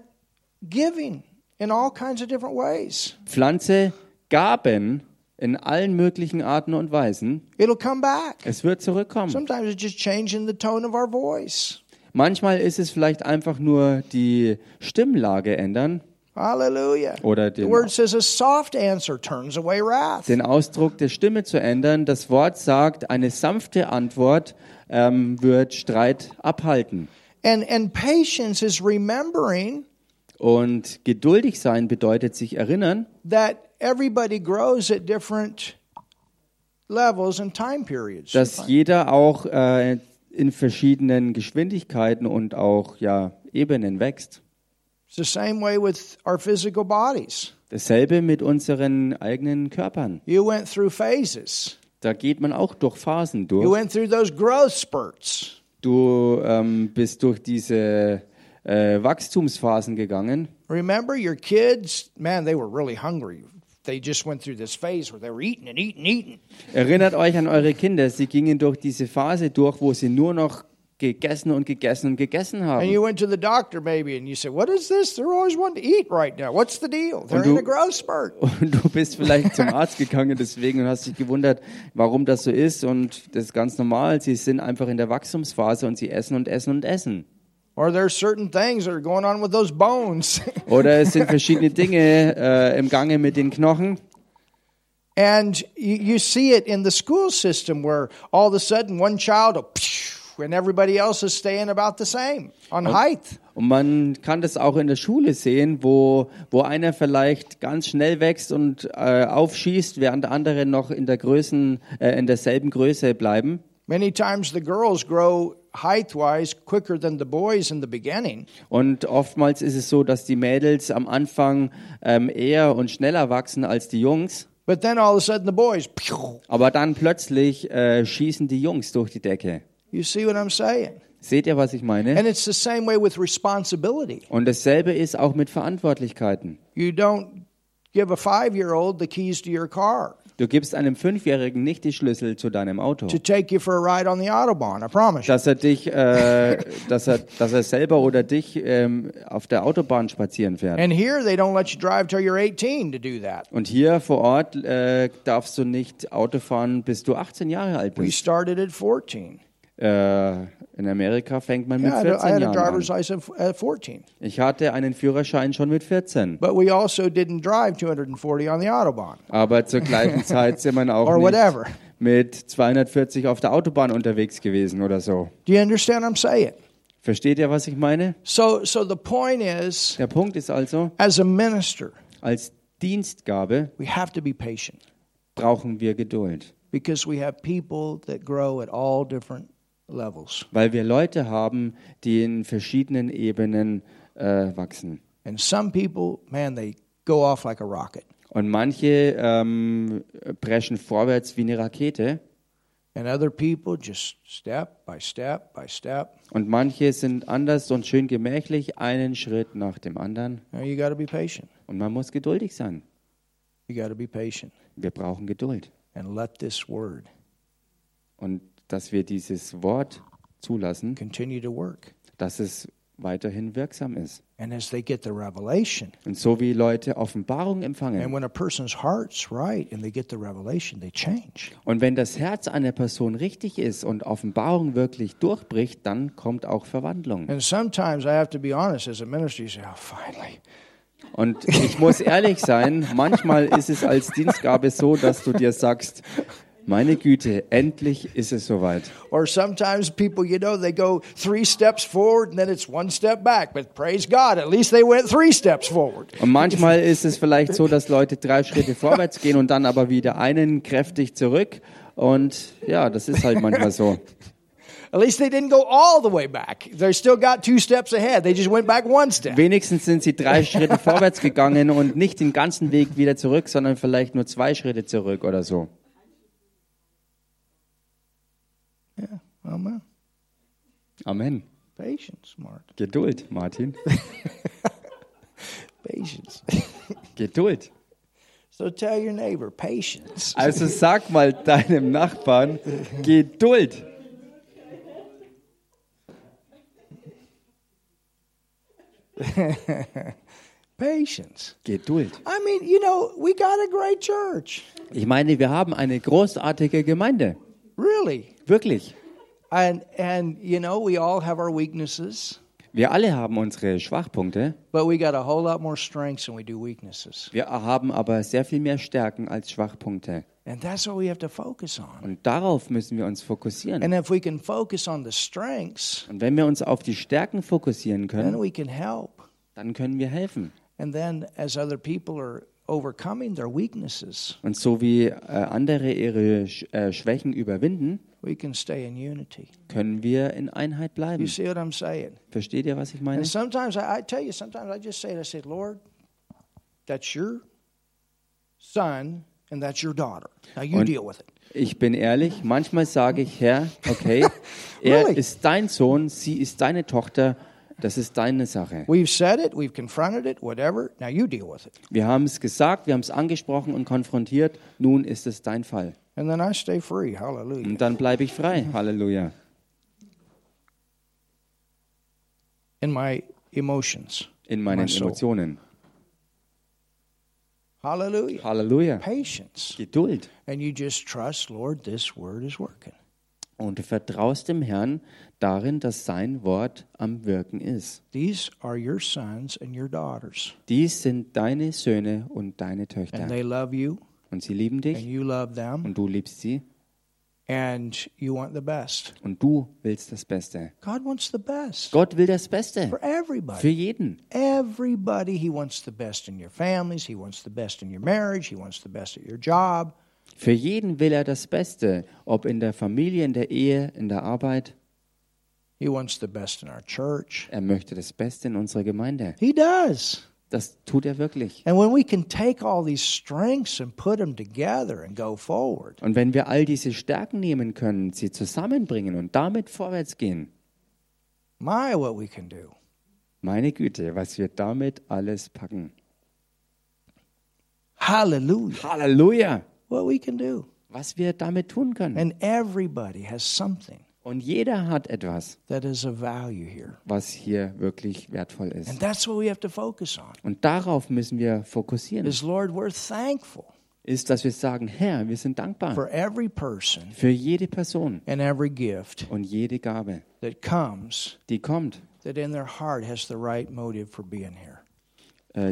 giving in all kinds of different ways. Pflanze Gaben in allen möglichen Arten und Weisen. It'll come back. Es wird zurückkommen. Sometimes it's just changing the tone of our voice. Manchmal ist es vielleicht einfach nur die Stimmlage ändern Hallelujah. oder The den, word says a soft answer turns away wrath. den Ausdruck der Stimme zu ändern. Das Wort sagt, eine sanfte Antwort ähm, wird Streit abhalten. And and patience is remembering Und geduldig sein bedeutet sich erinnern, that everybody grows at different levels and time periods. dass jeder auch äh, in verschiedenen Geschwindigkeiten und auch ja, Ebenen wächst. It's the same way with our physical bodies. Dasselbe mit unseren eigenen Körpern. You went through phases. Da geht man auch durch Phasen You durch. went through those growth spurts. Du ähm, bist durch diese äh, Wachstumsphasen gegangen. Remember your kids? Man, they were really hungry. They just went through this phase where they were eating and eating and eating. Erinnert euch an eure Kinder. Sie gingen durch diese Phase durch, wo sie nur noch gegessen und gegessen und gegessen And haben. you went to the doctor maybe and you said, What is this? They're always wanting to eat right now. What's the deal? They're in du- a growth spurt. [LAUGHS] Und du bist vielleicht zum Arzt gegangen deswegen und hast dich gewundert, warum das so ist. Und das ist ganz normal. Sie sind einfach in der Wachstumsphase und sie essen und essen und essen. Or there's certain things that are going on with those bones. [LAUGHS] Oder es sind verschiedene Dinge äh, im Gange mit den Knochen. and you, you see it in the school system where all of a sudden one child will and everybody else is staying about the same on height. Und man kann das auch in der Schule sehen, wo, wo einer vielleicht ganz schnell wächst und äh, aufschießt, während andere noch in, der Größen, äh, in derselben Größe bleiben. Many times the girls grow height wise quicker than the boys in the beginning. Und oftmals ist es so, dass die Mädels am Anfang ähm, eher und schneller wachsen als die Jungs. But then all of a sudden the boys, Aber dann plötzlich äh, schießen die Jungs durch die Decke. you see what I'm saying? Seht ihr, was ich meine? And it's the same way with responsibility. Und dasselbe ist auch mit Verantwortlichkeiten. You don't give a five year old the keys to your car Du gibst einem Fünfjährigen nicht die Schlüssel zu deinem Auto. to take you for a ride on the Autobahn, I promise you. dass er dich, äh, dass er, dass er selber oder dich ähm, auf der Autobahn spazieren fährt. And here they don't let you drive till you're 18 to do that. Und hier vor Ort äh, darfst du nicht Auto fahren, bis du 18 Jahre alt We bist. started at 14. Äh, in Amerika fängt man mit Yeah, I had a- I 14 had a Jahren an. 14. Ich hatte einen Führerschein schon mit 14. But we also didn't drive 240 on the Autobahn Aber zur gleichen [LAUGHS] Zeit sind wir auch nicht mit 240 auf der Autobahn unterwegs gewesen oder so. Do you understand what I'm saying? Versteht ihr, was ich meine? So, so the point is, Der Punkt ist also, as a minister, als Dienstgabe we have to be patient brauchen wir Geduld. because we have people that grow at all different. Weil wir Leute haben, die in verschiedenen Ebenen äh, wachsen. And some people, man, they go off like a rocket. Und manche ähm, preschen vorwärts wie eine Rakete And other people just step by step by step. und manche sind anders und schön gemächlich, einen Schritt nach dem anderen. Und man muss geduldig sein. You got to be patient Wir brauchen Geduld. and let this word Und dass wir dieses Wort zulassen, continue to work. dass es weiterhin wirksam ist. And as they get the revelation, Und so wie Leute Offenbarung and empfangen. when a person's heart's right and they get the revelation, they change. Und wenn das Herz einer Person richtig ist und Offenbarung wirklich durchbricht, dann kommt auch Verwandlung. And sometimes I have to be honest as a minister, you say, oh, finally. Und ich muss ehrlich sein, manchmal ist es als Dienstgabe so, dass du dir sagst, meine Güte, endlich ist es soweit. Or sometimes people, you know, they go three steps forward and then it's one step back. But praise God, at least they went three steps forward. Und manchmal ist es vielleicht so, dass Leute drei Schritte vorwärts gehen und dann aber wieder einen kräftig zurück. Und ja, das ist halt manchmal so. [LAUGHS] At least they didn't go all the way back. They still got two steps ahead. They just went back one step. Wenigstens sind sie drei Schritte [LAUGHS] vorwärts gegangen und nicht den ganzen Weg wieder zurück, sondern vielleicht nur zwei Schritte zurück oder so. Yeah, amen. Amen. Patience, Martin. Geduld, Martin. [LAUGHS] Patience. [LAUGHS] Geduld. so tell your neighbor, patience. Also sag mal deinem Nachbarn, Geduld. [LAUGHS] Patience. Geduld. I mean, you know, we got a great church. Ich meine, wir haben eine großartige Gemeinde. Really. Wirklich. And and you know, we all have our weaknesses, Wir alle haben unsere Schwachpunkte. but we got a whole lot more strengths than we do weaknesses. Wir haben aber sehr viel mehr Stärken als Schwachpunkte. And that's what we have to focus on. Und darauf müssen wir uns fokussieren. And if we can focus on the strengths, Und wenn wir uns auf die Stärken fokussieren then können, we can help. dann können wir helfen. And then as other people are Und so wie äh, andere ihre Sch äh, Schwächen überwinden, we can stay in unity. können wir in Einheit You bleiben. see what I'm saying? Versteht ihr, was ich meine? And sometimes I, I tell you, sometimes I just say it, I say, Lord, that's your son, and that's your daughter. Now you Und- deal with it. Ich bin ehrlich, manchmal sage ich, Herr, okay, [LAUGHS] er Really? ist dein Sohn, sie ist deine Tochter, das ist deine Sache. We've said it, we've confronted it, whatever. Now you deal with it. Wir haben es gesagt, wir haben es angesprochen und konfrontiert, nun ist es dein Fall. And then I stay free. Hallelujah. Und dann bleibe ich frei. Halleluja. In my emotions. In meinen My. Emotionen. Hallelujah. Halleluja. Patience. Geduld. And you just trust, Lord, this word is working. Und du vertraust dem Herrn darin, dass sein Wort am Wirken ist. These are your sons and your daughters. Dies sind deine Söhne und deine And Töchter. they love you, Und sie lieben and dich you love them, und du liebst sie and you want the best. und du willst das Beste. God wants the best Gott will das Beste for everybody. für jeden. Everybody, He wants the best in your families. He wants the best in your marriage. He wants the best at your job. Für jeden will er das Beste, ob in der Familie, in der Ehe, in der Arbeit. He wants the best in our church. Er möchte das Beste in unserer Gemeinde. He does. Das tut er wirklich. And when we can take all these strengths and put them together and go forward, Und wenn wir all diese Stärken nehmen können, sie zusammenbringen und damit vorwärts gehen, my, what we can do. meine Güte, was wir damit alles packen. Hallelujah. Halleluja! What we can do. Was wir damit tun können. And everybody has something Und jeder hat etwas, that is of value here. was hier wirklich wertvoll And ist. that's what we have to focus on. Und darauf müssen wir fokussieren. Is Lord, we're thankful Ist, dass wir sagen, Herr, wir sind dankbar for every person für jede Person and every gift und jede Gabe, that comes die kommt, that in their heart has the right motive for being here.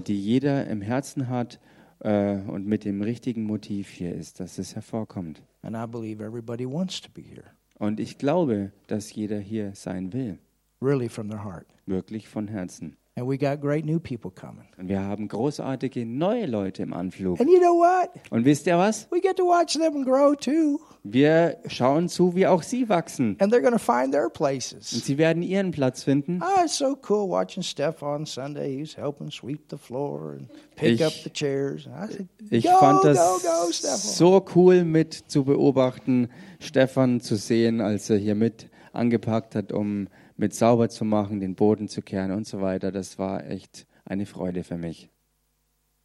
die jeder im Herzen hat äh, und mit dem richtigen Motiv hier ist, dass es hervorkommt. And I believe everybody wants to be here, Und ich glaube, dass jeder hier sein will, really from their heart. wirklich von Herzen. And we got great new people coming. Und wir haben großartige neue Leute im Anflug. And you know what? Und wisst ihr was? We get to watch them grow too. Wir schauen zu, wie auch sie wachsen. And they're going to find their Und places. sie werden ihren Platz finden. Ah, it's so cool watching Steph on Sunday. He's helping sweep the floor and pick Ich- up the chairs. And I said, Ich go, fand das go, go, so cool mit zu beobachten, Stefan zu sehen, als er hier mit angepackt hat, um mit sauber zu machen, den Boden zu kehren und so weiter. Das war echt eine Freude für mich.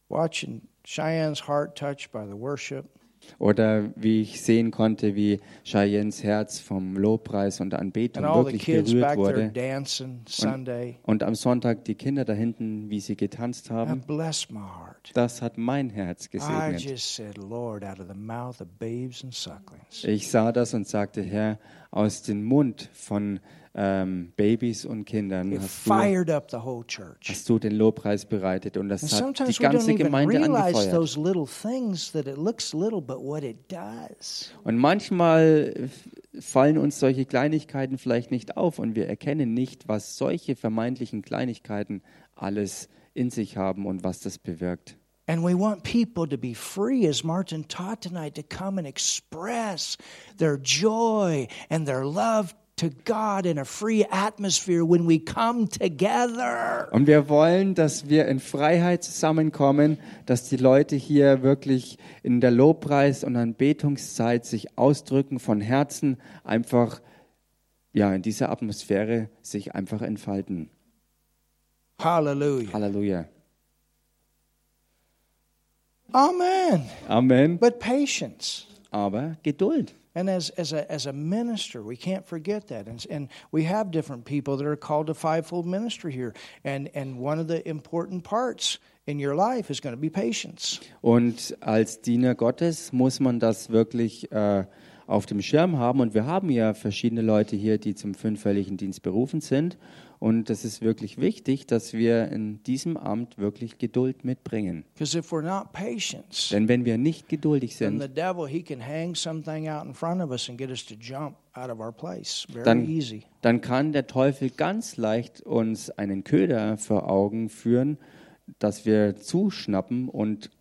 Watching Cheyenne's heart touched by the worship. Oder wie ich sehen konnte, wie Cheyennes Herz vom Lobpreis und der Anbetung wirklich berührt wurde. dancing Sunday. Und am Sonntag die Kinder da hinten, wie sie getanzt haben. Das hat mein Herz gesegnet. said. Ich sah das und sagte, Herr, aus dem Mund von ähm, Babys und Kindern hast du, fired up the whole church. hast du den Lobpreis bereitet und das And hat die ganze Gemeinde angefeuert. those little things that it looks little, but what it does. Und manchmal fallen uns solche Kleinigkeiten vielleicht nicht auf und wir erkennen nicht, was solche vermeintlichen Kleinigkeiten alles in sich haben und was das bewirkt. And we want people to be free, as Martin taught tonight, to come and express their joy and their love to God in a free atmosphere when we come together. Und wir wollen, dass wir in Freiheit zusammenkommen, dass die Leute hier wirklich in der Lobpreis- und Anbetungszeit sich ausdrücken, von Herzen einfach, ja, in dieser Atmosphäre sich einfach entfalten. Hallelujah. Halleluja. Amen. Amen. But patience. Aber Geduld. And as, as, a, as a minister, we can't forget that. And, and we have different people that are called to fivefold ministry here. And, and one of the important parts in your life is going to be patience. Und als Diener Gottes muss man das wirklich äh, auf dem Schirm haben. Und wir haben ja verschiedene Leute hier, die zum fünffälligen Dienst berufen sind. Und es ist wirklich wichtig, dass wir in diesem Amt wirklich Geduld mitbringen. Because if we're not patient, Denn wenn wir nicht geduldig sind, devil, he can hang something out in front of us and get us to jump out of our place. Very dann, easy. dann kann der Teufel ganz leicht uns einen Köder vor Augen führen, dass wir zuschnappen und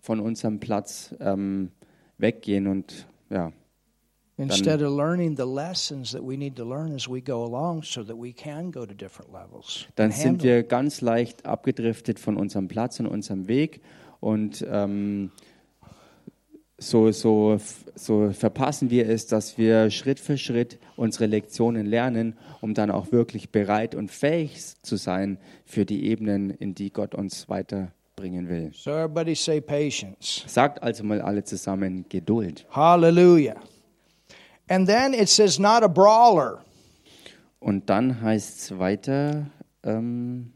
von unserem Platz ähm, weggehen und ja, Instead of learning the lessons that we need to learn as we go along so that we can go to different levels. dann sind wir ganz leicht abgedriftet von unserem Platz und unserem Weg und ähm, so, so, so verpassen wir es, dass wir Schritt für Schritt unsere Lektionen lernen, um dann auch wirklich bereit und fähig zu sein für die Ebenen, in die Gott uns weiterbringen will. So everybody say patience. Sagt also mal alle zusammen Geduld. Hallelujah. And then it says not a brawler. Und dann heißt es weiter, ähm,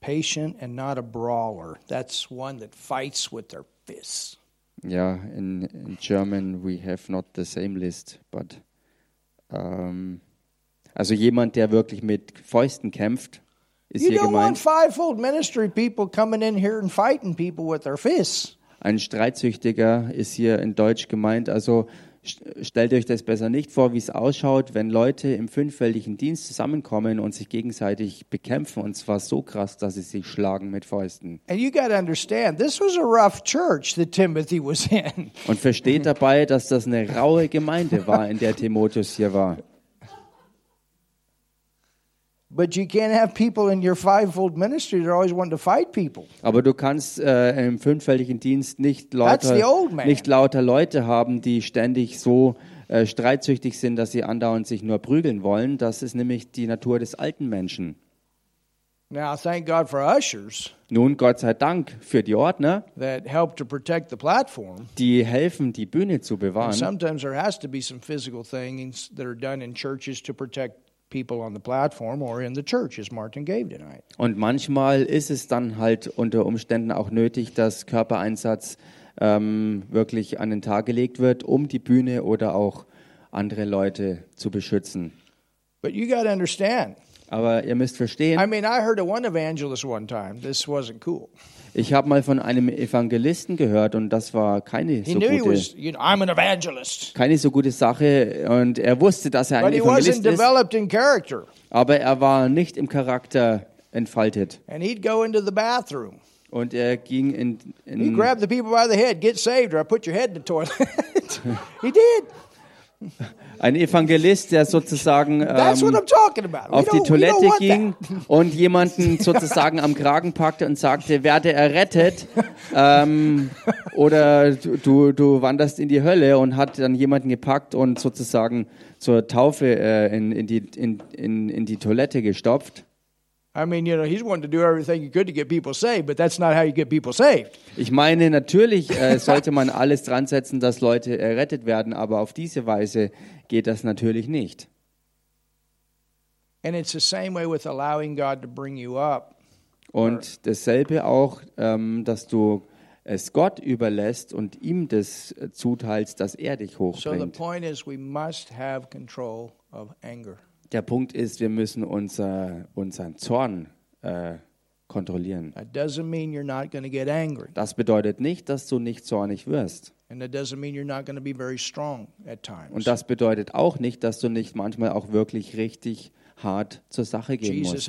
Patient and not a brawler. That's one that fights with their fists. ja, in, in German we have not the same list, but ähm, also jemand, der wirklich mit Fäusten kämpft, ist You hier don't want fivefold ministry people coming in here and fighting people with their fists. Ein Streitsüchtiger ist hier in Deutsch gemeint. Also st- stellt euch das besser nicht vor, wie es ausschaut, wenn Leute im fünffältigen Dienst zusammenkommen und sich gegenseitig bekämpfen. Und zwar so krass, dass sie sich schlagen mit Fäusten. And you got to understand, this was a rough church that Timothy was in. Und versteht dabei, dass das eine raue Gemeinde war, in der Timotheus hier war. But you can't have people in your fivefold ministry that are always wanting to fight people. Aber du kannst äh, im fünffältigen Dienst nicht lauter, nicht lauter Leute haben, die ständig so äh, streitsüchtig sind, dass sie andauernd sich nur prügeln wollen. Das ist nämlich die Natur des alten Menschen. Now, thank God for ushers Nun, Gott sei Dank für die Ordner, that help to protect the platform. die helfen, die Bühne zu And bewahren. sometimes there has to be some physical things that are done in churches to protect people on the platform or in the church, as Martin gave tonight. Und manchmal ist es dann halt unter Umständen auch nötig, dass Körpereinsatz ähm, wirklich an den Tag gelegt wird, um die Bühne oder auch andere Leute zu beschützen. But you got to understand. Aber ihr müsst verstehen, I mean, I heard of one evangelist one time. This wasn't cool. Ich habe mal von einem Evangelisten gehört und das war keine He so he gute, was, you know, keine so gute Sache und er wusste, dass er ein But he Evangelist ist, developed in character. aber er war nicht im Charakter entfaltet. And he'd go into the bathroom. Und er ging in, in grab the people by the head, get saved, or I put your head in the toilet. [LAUGHS] he did. Ein Evangelist, der sozusagen ähm, auf die Toilette ging [LAUGHS] und jemanden sozusagen am Kragen packte und sagte, werde errettet ähm, oder du, du, du wanderst in die Hölle und hat dann jemanden gepackt und sozusagen zur Taufe äh, in, in, die, in, in, in die Toilette gestopft. I mean, you know, he's wanting to do everything he could to get people saved, but that's not how you get people saved. Ich meine, natürlich äh, sollte man alles dran setzen, dass Leute errettet werden, aber auf diese Weise geht das natürlich nicht. And it's the same way with allowing God to bring you up. Und dasselbe auch, ähm, dass du es Gott überlässt und ihm das äh, zuteilst, dass er dich So the hochbringt. point is, we must have control of anger. Der Punkt ist, wir müssen unser, unseren Zorn äh, kontrollieren. That doesn't mean you're not going to get angry, Das bedeutet nicht, dass du nicht zornig wirst. Und das bedeutet auch nicht, dass du nicht manchmal auch wirklich richtig hart zur Sache gehen musst.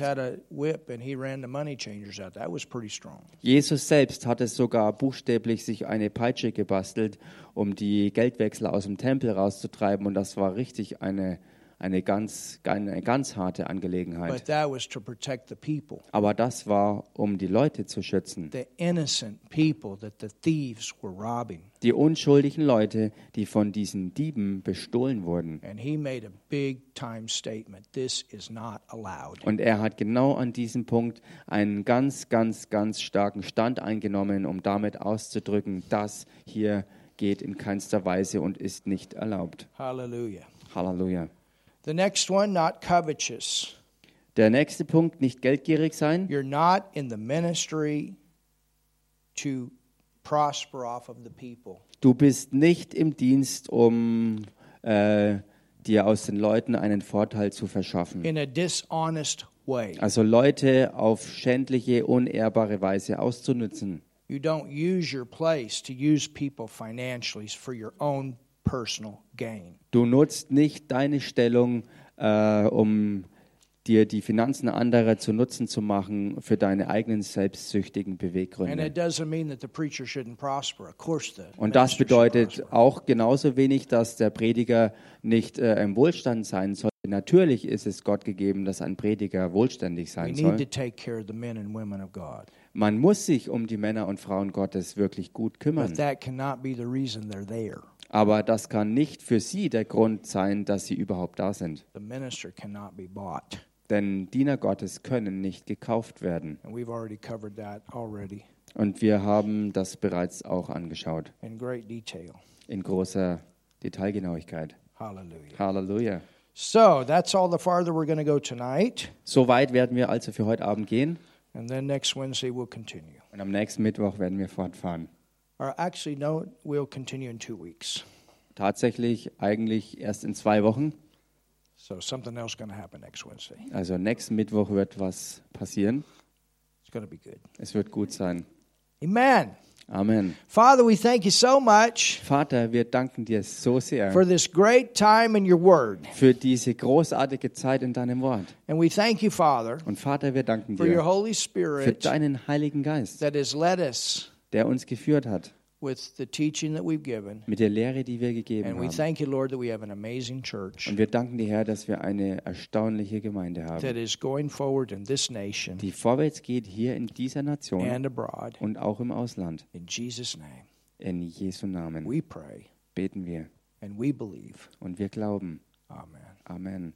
Jesus selbst hat es sogar buchstäblich sich eine Peitsche gebastelt, um die Geldwechsler aus dem Tempel rauszutreiben. Und das war richtig eine, eine, ganz, eine ganz harte Angelegenheit. But that was to protect the people, Aber das war, um die Leute zu schützen. the innocent people that the thieves were robbing. Die unschuldigen Leute, die von diesen Dieben bestohlen wurden. And he made a big time statement this is not allowed. Und er hat genau an diesem Punkt einen ganz, ganz, ganz starken Stand eingenommen, um damit auszudrücken, das hier geht in keinster Weise und ist nicht erlaubt. Hallelujah. Halleluja. The next one, not covetous. Der nächste Punkt, nicht geldgierig sein. You're not in the ministry to prosper off of the people. Du bist nicht im Dienst, um äh, dir aus den Leuten einen Vorteil zu verschaffen. in a dishonest way. Also Leute auf schändliche, unehrbare Weise auszunutzen. You don't use your place to use people financially for your own personal gain. Du nutzt nicht deine Stellung, äh, um dir die Finanzen anderer zu Nutzen zu machen für deine eigenen selbstsüchtigen And Beweggründe. it doesn't mean that the preacher shouldn't prosper. Of course, the Und das bedeutet auch genauso wenig, dass der Prediger nicht äh, im Wohlstand sein soll. Natürlich ist es Gott gegeben, dass ein Prediger wohlständig sein soll. Man muss sich um die Männer und Frauen Gottes wirklich gut But kümmern. that cannot be the reason they're there. Aber das kann nicht für sie der Grund sein, dass sie überhaupt da sind. The minister cannot be bought. Denn Diener Gottes können nicht gekauft werden. And we've already covered that already Und wir haben das bereits auch angeschaut, in great detail. in großer Detailgenauigkeit. Hallelujah. Halleluja. So that's all the farther we're going to go tonight. Soweit werden wir also für heute Abend gehen. And then next Wednesday we'll continue. Und am nächsten Mittwoch werden wir fortfahren. Or actually, no, we'll continue in two weeks. Tatsächlich eigentlich erst in zwei Wochen. So something else going to happen next Wednesday. Also nächsten Mittwoch wird was passieren. It's going to be good. Es wird gut sein. Amen. Amen. Father, we thank you so much Vater, wir danken dir so sehr for this great time in your word. für diese großartige Zeit in deinem Wort. And we thank you, Father, Und Vater, wir danken for your dir Holy für Spirit deinen Heiligen Geist, that has led us der uns geführt hat with the teaching that we've given. mit der Lehre, die wir gegeben And we haben. thank you, Lord, that we have an amazing church Und wir danken dir, Herr, dass wir eine erstaunliche Gemeinde haben, that is going forward in this nation die vorwärts geht hier in dieser Nation and abroad. und auch im Ausland. In Jesus' name, In Jesu Namen we pray beten wir and we believe. und wir glauben. Amen. Amen.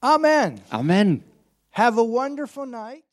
Amen. Amen. Have a wonderful night.